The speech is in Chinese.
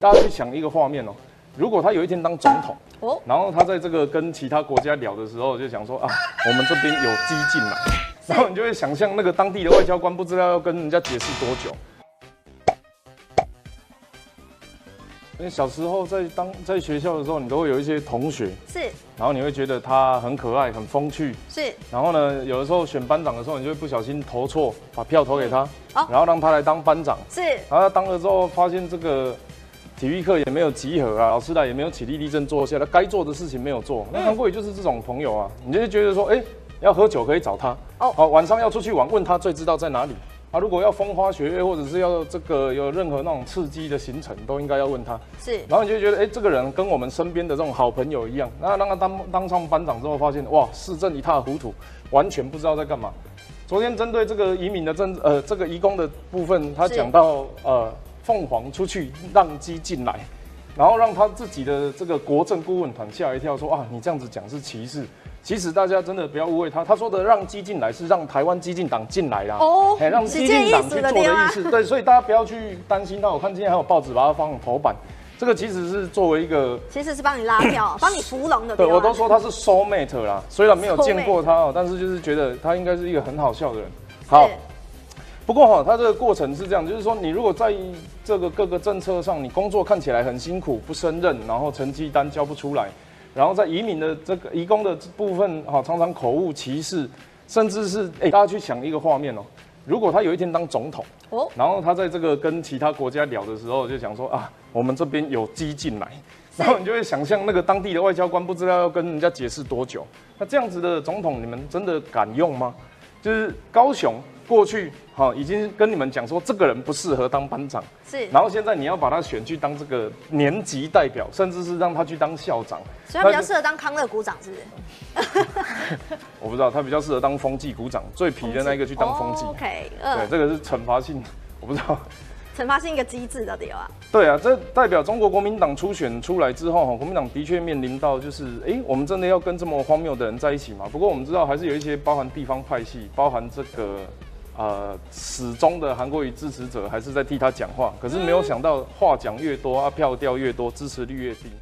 大家去想一个画面哦，如果他有一天当总统，哦，然后他在这个跟其他国家聊的时候，就想说啊，我们这边有激进嘛，然后你就会想象那个当地的外交官不知道要跟人家解释多久。因为小时候在当在学校的时候，你都会有一些同学，是。然后你会觉得他很可爱、很风趣，是，然后呢，有的时候选班长的时候，你就会不小心投错，把票投给他，哦。然后让他来当班长。是。然后他当了之后，发现这个体育课也没有集合啊，老师来也没有起立立正坐下，他该做的事情没有做。那韩国瑜就是这种朋友啊，你就会觉得说，哎，要喝酒可以找他，哦哦，好，晚上要出去玩，问他最知道在哪里。啊，如果要风花雪月，或者是要这个有任何那种刺激的行程，都应该要问他。是，然后你就觉得，哎、这个人跟我们身边的这种好朋友一样。那让他当当上班长之后，发现哇，市政一塌糊涂，完全不知道在干嘛。昨天针对这个移民的政呃这个移工的部分，他讲到呃凤凰出去让鸡进来，然后让他自己的这个国政顾问团吓一跳，说啊你这样子讲是歧视。其实大家真的不要误会他，他说的让鸡进来是让台湾激进党进来啦。哦哎，让激进党去做的意思。对，所以大家不要去担心他。我看今天还有报纸把它放头版，这个其实是作为一个，其实是帮你拉票，帮你扶龙的，对我都说他是 soul mate 啦，虽然没有见过他哦，但是就是觉得他应该是一个很好笑的人。好是，不过哈，他这个过程是这样，就是说你如果在这个各个政策上，你工作看起来很辛苦，不胜任，然后成绩单交不出来，然后在移民的这个移工的部分，哈，常常口误歧视，甚至是哎，大家去想一个画面哦，如果他有一天当总统。哦，然后他在这个跟其他国家聊的时候，就想说啊，我们这边有鸡进来，然后你就会想象那个当地的外交官不知道要跟人家解释多久。那这样子的总统，你们真的敢用吗？就是高雄过去，哈、已经跟你们讲说这个人不适合当班长，是，然后现在你要把他选去当这个年级代表，甚至是让他去当校长，所以他比较适合当康乐股长，是不是？我不知道他比较适合当风纪股长，最皮的那一个去当风纪。对，嗯，这个是惩罚性，我不知道。惩罚性一个机制的对啊？对啊，这代表中国国民党初选出来之后，哈，国民党的确面临到就是，哎、我们真的要跟这么荒谬的人在一起吗？不过我们知道，还是有一些包含地方派系，包含这个呃始终的韩国瑜支持者，还是在替他讲话。可是没有想到，话讲越多啊，票掉越多，支持率越低。